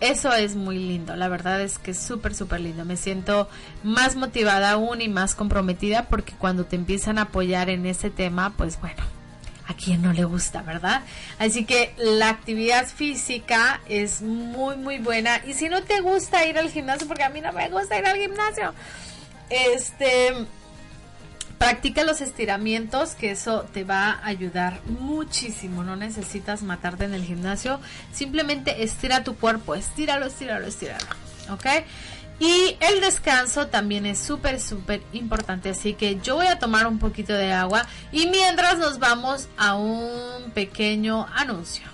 eso es muy lindo, la verdad es que es súper, súper lindo. Me siento más motivada aún y más comprometida porque cuando te empiezan a apoyar en ese tema, pues bueno, a quien no le gusta, ¿verdad? Así que la actividad física es muy, muy buena. Y si no te gusta ir al gimnasio, porque a mí no me gusta ir al gimnasio, este Practica los estiramientos, que eso te va a ayudar muchísimo. No necesitas matarte en el gimnasio. Simplemente estira tu cuerpo. Estíralo, estíralo, estíralo. ¿Ok? Y el descanso también es súper, súper importante. Así que yo voy a tomar un poquito de agua. Y mientras nos vamos a un pequeño anuncio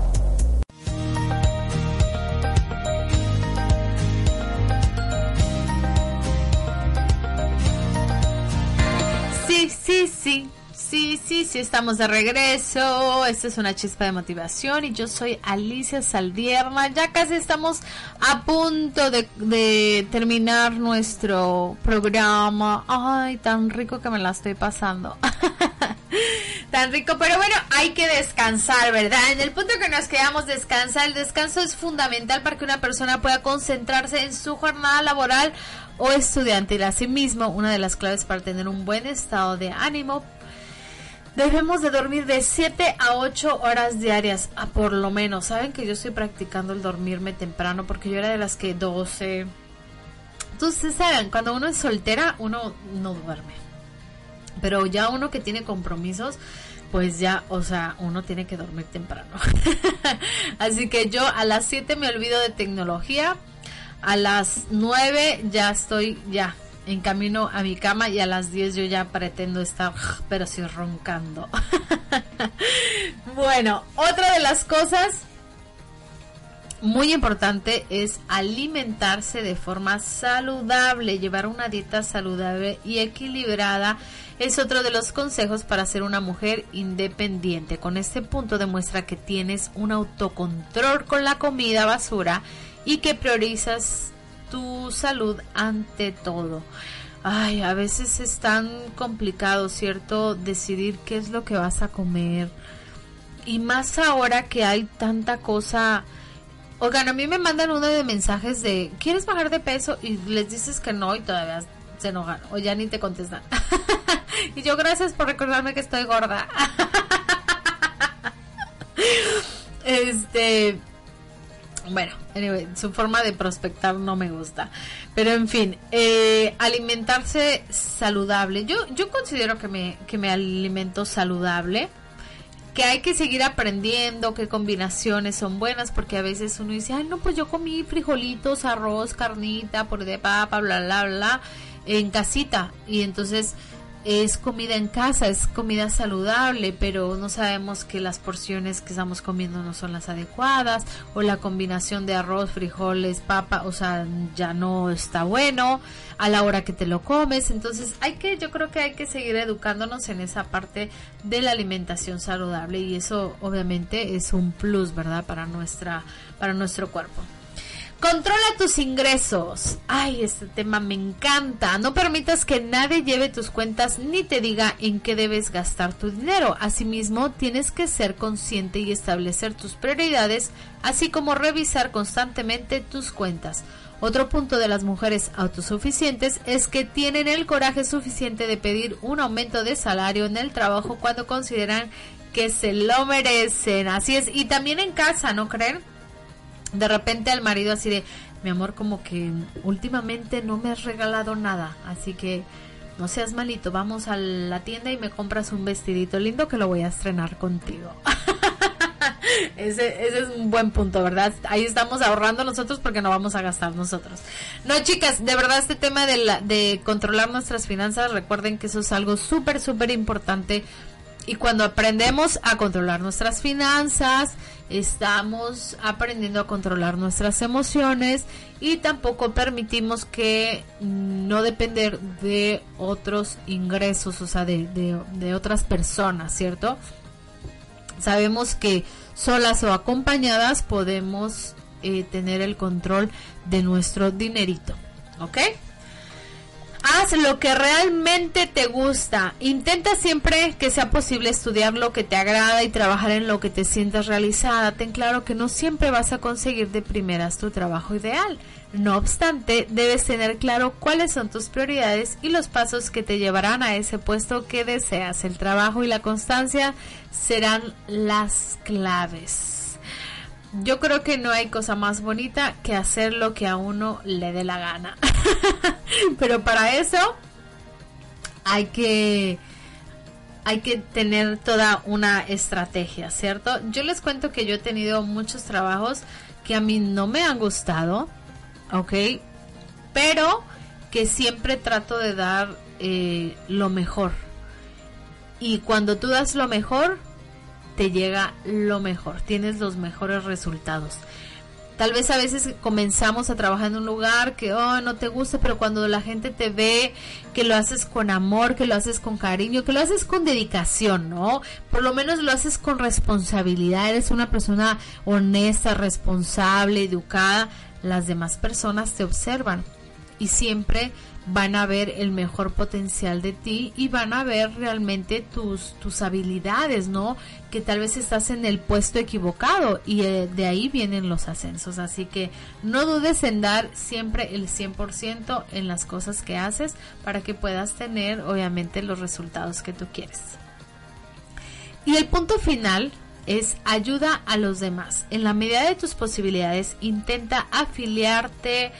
Sí, sí, sí. Sí, sí, estamos de regreso. Esta es una chispa de motivación y yo soy Alicia Saldierna. Ya casi estamos a punto de, de terminar nuestro programa. Ay, tan rico que me la estoy pasando. tan rico, pero bueno, hay que descansar, ¿verdad? En el punto que nos quedamos descansar, el descanso es fundamental para que una persona pueda concentrarse en su jornada laboral o estudiantil. Asimismo, una de las claves para tener un buen estado de ánimo Debemos de dormir de 7 a 8 horas diarias, a por lo menos. Saben que yo estoy practicando el dormirme temprano porque yo era de las que 12. Entonces, saben, cuando uno es soltera, uno no duerme. Pero ya uno que tiene compromisos, pues ya, o sea, uno tiene que dormir temprano. Así que yo a las 7 me olvido de tecnología. A las 9 ya estoy, ya, en camino a mi cama y a las 10 yo ya pretendo estar, pero sí roncando. bueno, otra de las cosas muy importante es alimentarse de forma saludable, llevar una dieta saludable y equilibrada es otro de los consejos para ser una mujer independiente. Con este punto demuestra que tienes un autocontrol con la comida basura y que priorizas tu salud ante todo. Ay, a veces es tan complicado, ¿cierto? Decidir qué es lo que vas a comer. Y más ahora que hay tanta cosa. Oigan, a mí me mandan uno de mensajes de, ¿quieres bajar de peso? Y les dices que no y todavía se enojan o ya ni te contestan. y yo gracias por recordarme que estoy gorda. este, bueno, anyway, su forma de prospectar no me gusta. Pero en fin, eh, alimentarse saludable. Yo, yo considero que me, que me alimento saludable. Que hay que seguir aprendiendo qué combinaciones son buenas. Porque a veces uno dice, ay, no, pues yo comí frijolitos, arroz, carnita, por de papa, bla, bla, bla, en casita. Y entonces es comida en casa, es comida saludable, pero no sabemos que las porciones que estamos comiendo no son las adecuadas o la combinación de arroz, frijoles, papa, o sea, ya no está bueno a la hora que te lo comes. Entonces, hay que yo creo que hay que seguir educándonos en esa parte de la alimentación saludable y eso obviamente es un plus, ¿verdad? Para nuestra para nuestro cuerpo. Controla tus ingresos. Ay, este tema me encanta. No permitas que nadie lleve tus cuentas ni te diga en qué debes gastar tu dinero. Asimismo, tienes que ser consciente y establecer tus prioridades, así como revisar constantemente tus cuentas. Otro punto de las mujeres autosuficientes es que tienen el coraje suficiente de pedir un aumento de salario en el trabajo cuando consideran que se lo merecen. Así es. Y también en casa, ¿no creen? De repente al marido así de, mi amor, como que últimamente no me has regalado nada, así que no seas malito, vamos a la tienda y me compras un vestidito lindo que lo voy a estrenar contigo. ese, ese es un buen punto, ¿verdad? Ahí estamos ahorrando nosotros porque no vamos a gastar nosotros. No, chicas, de verdad este tema de, la, de controlar nuestras finanzas, recuerden que eso es algo súper, súper importante. Y cuando aprendemos a controlar nuestras finanzas estamos aprendiendo a controlar nuestras emociones y tampoco permitimos que no depender de otros ingresos, o sea, de, otras personas, ¿cierto? Sabemos que solas o acompañadas podemos eh, tener el control de nuestro dinerito, ¿ok? Haz lo que realmente te gusta. Intenta siempre que sea posible estudiar lo que te agrada y trabajar en lo que te sientas realizada. Ten claro que no siempre vas a conseguir de primeras tu trabajo ideal. No obstante, debes tener claro cuáles son tus prioridades y los pasos que te llevarán a ese puesto que deseas. El trabajo y la constancia serán las claves. Yo creo que no hay cosa más bonita que hacer lo que a uno le dé la gana. Pero para eso hay que hay que tener toda una estrategia, ¿cierto? Yo les cuento que yo he tenido muchos trabajos que a mí no me han gustado, ¿ok? Pero que siempre trato de dar eh, lo mejor. Y cuando tú das lo mejor, te llega lo mejor, tienes los mejores resultados. Tal vez a veces comenzamos a trabajar en un lugar que oh, no te gusta, pero cuando la gente te ve que lo haces con amor, que lo haces con cariño, que lo haces con dedicación, ¿no? Por lo menos lo haces con responsabilidad, eres una persona honesta, responsable, educada, las demás personas te observan y siempre van a ver el mejor potencial de ti y van a ver realmente tus, tus habilidades, ¿no? Que tal vez estás en el puesto equivocado y eh, de ahí vienen los ascensos. Así que no dudes en dar siempre el 100% en las cosas que haces para que puedas tener obviamente los resultados que tú quieres. Y el punto final es ayuda a los demás. En la medida de tus posibilidades, intenta afiliarte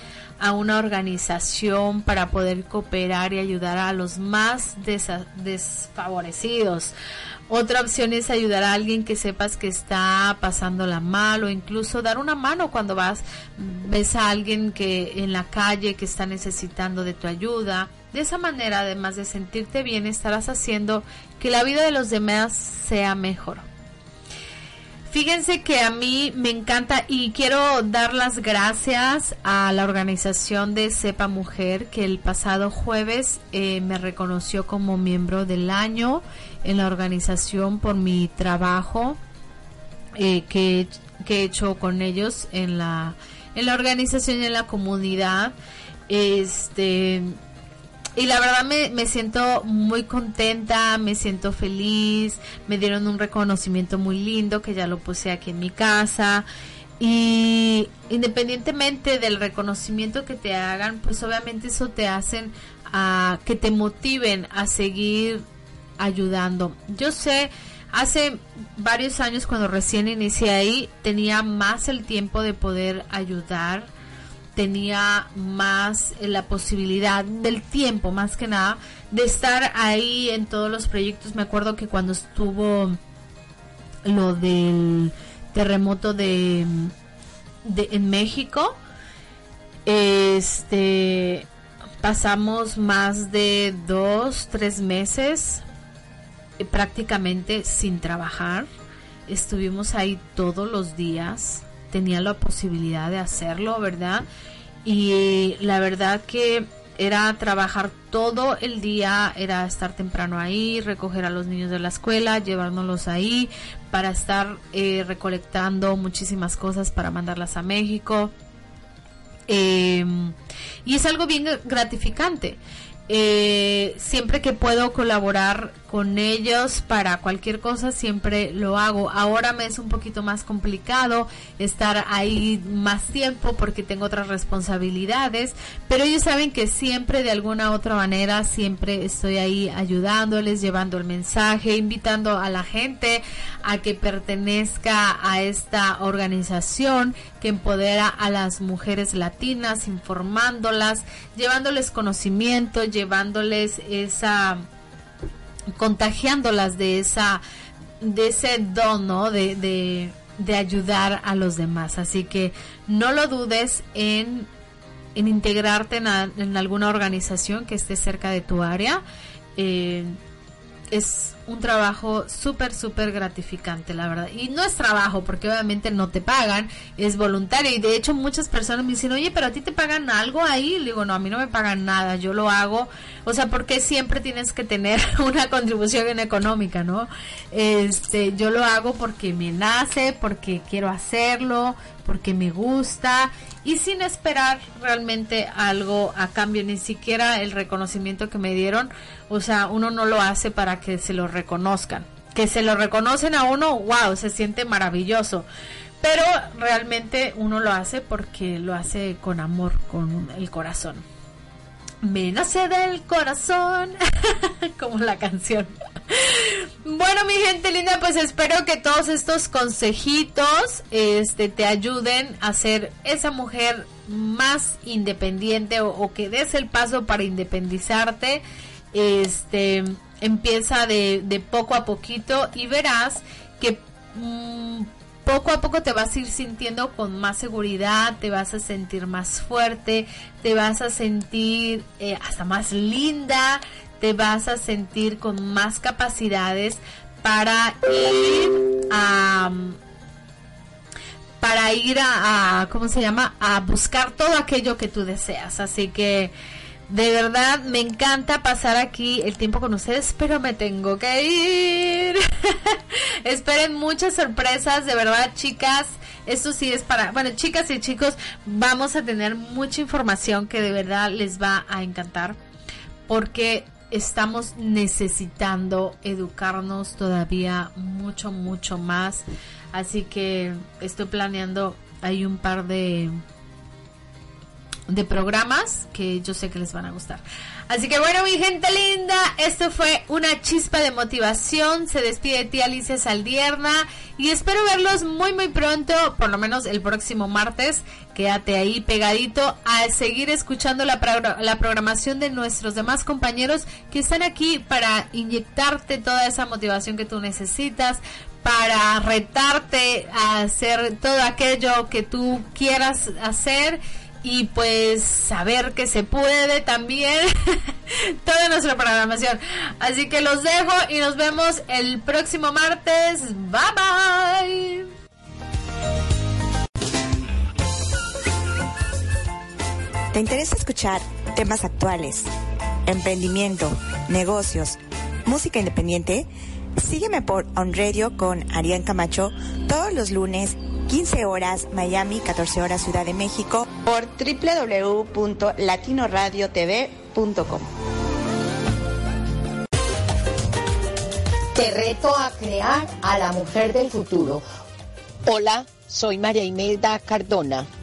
a una organización para poder cooperar y ayudar a los más desfavorecidos. Otra opción es ayudar a alguien que sepas que está pasándola mal o incluso dar una mano cuando vas, ves a alguien que en la calle que está necesitando de tu ayuda. De esa manera, además de sentirte bien, estarás haciendo que la vida de los demás sea mejor. Fíjense que a mí me encanta y quiero dar las gracias a la organización de Sepa Mujer que el pasado jueves eh, me reconoció como miembro del año en la organización por mi trabajo eh, que, que, he hecho con ellos en la, en la organización y en la comunidad. Este y la verdad me, me, siento muy contenta, me siento feliz, me dieron un reconocimiento muy lindo que ya lo puse aquí en mi casa y independientemente del reconocimiento que te hagan, pues obviamente eso te hacen a que te motiven a seguir ayudando. Yo sé, hace varios años cuando recién inicié ahí, tenía más el tiempo de poder ayudar tenía más eh, la posibilidad del tiempo, más que nada, de estar ahí en todos los proyectos. Me acuerdo que cuando estuvo lo del terremoto de, de en México, este pasamos más de dos, tres meses eh, prácticamente sin trabajar. Estuvimos ahí todos los días tenía la posibilidad de hacerlo, ¿verdad? Y la verdad que era trabajar todo el día, era estar temprano ahí, recoger a los niños de la escuela, llevárnoslos ahí para estar eh, recolectando muchísimas cosas para mandarlas a México. Em, y es algo bien gratificante. Eh, siempre que puedo colaborar con ellos para cualquier cosa siempre lo hago. Ahora me es un poquito más complicado estar ahí más tiempo porque tengo otras responsabilidades, pero ellos saben que siempre de alguna otra manera siempre estoy ahí ayudándoles, llevando el mensaje, invitando a la gente a que pertenezca a esta organización que empodera a las mujeres latinas, informándolas, llevándoles conocimiento, llevándoles esa contagiándolas de esa de ese don de, de, ayudar a los demás. Así que no lo dudes en, en integrarte en, en alguna organización que esté cerca de tu área. Eh, es un trabajo súper, súper gratificante, la verdad. Y no es trabajo, porque obviamente no te pagan, es voluntario. Y de hecho muchas personas me dicen, oye, pero a ti te pagan algo ahí. Le digo, no, a mí no me pagan nada, yo lo hago. O sea, porque siempre tienes que tener una contribución económica, ¿no? Este, yo lo hago porque me nace, porque quiero hacerlo, porque me gusta y sin esperar realmente algo a cambio, ni siquiera el reconocimiento que me dieron. O sea, uno no lo hace para que se lo Que se lo reconocen a uno, wow, se siente maravilloso. Pero realmente uno lo hace porque lo hace con amor, con el corazón. Me nace del corazón, como la canción. Bueno, mi gente linda, pues espero que todos estos consejitos este, te ayuden a ser esa mujer más independiente o, que des el paso para independizarte. Este empieza de, poco a poquito y verás que mm, poco a poco te vas a ir sintiendo con más seguridad, te vas a sentir más fuerte, te vas a sentir eh, hasta más linda, te vas a sentir con más capacidades para ir a para ir a, ¿cómo se llama? a buscar todo aquello que tú deseas. Así que de verdad, me encanta pasar aquí el tiempo con ustedes, pero me tengo que ir. Esperen muchas sorpresas, de verdad, chicas. Esto sí es para, bueno, chicas y chicos, vamos a tener mucha información que de verdad les va a encantar, porque estamos necesitando educarnos todavía mucho, mucho más. Así que estoy planeando, hay un par de de programas que yo sé que les van a gustar. Así que bueno, mi gente linda, esto fue una chispa de motivación. Se despide de ti Alicia Saldierna y espero verlos muy muy pronto, por lo menos el próximo martes. Quédate ahí pegadito a seguir escuchando la, la programación de nuestros demás compañeros que están aquí para inyectarte toda esa motivación que tú necesitas, para retarte a hacer todo aquello que tú quieras hacer y pues saber que se puede también toda nuestra programación. Así que los dejo y nos vemos el próximo martes. Bye bye. ¿Te interesa escuchar temas actuales, emprendimiento, negocios, música independiente? Sígueme por On Radio con Arián Camacho todos los lunes 15 horas Miami, 14 horas Ciudad de México por www.latinoradiotv.com. Te reto a crear a la mujer del futuro. Hola, soy María Imelda Cardona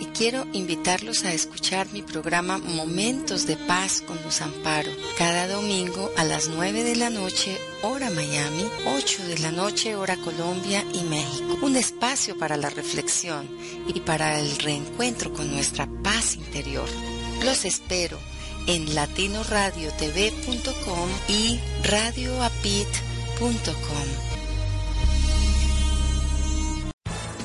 y quiero invitarlos a escuchar mi programa Momentos de Paz con Luz Amparo, cada domingo a las 9 de la noche, hora Miami, 8 de la noche, hora Colombia y México. Un espacio para la reflexión y para el reencuentro con nuestra paz interior. Los espero en latinoradiotv.com y radioapit.com.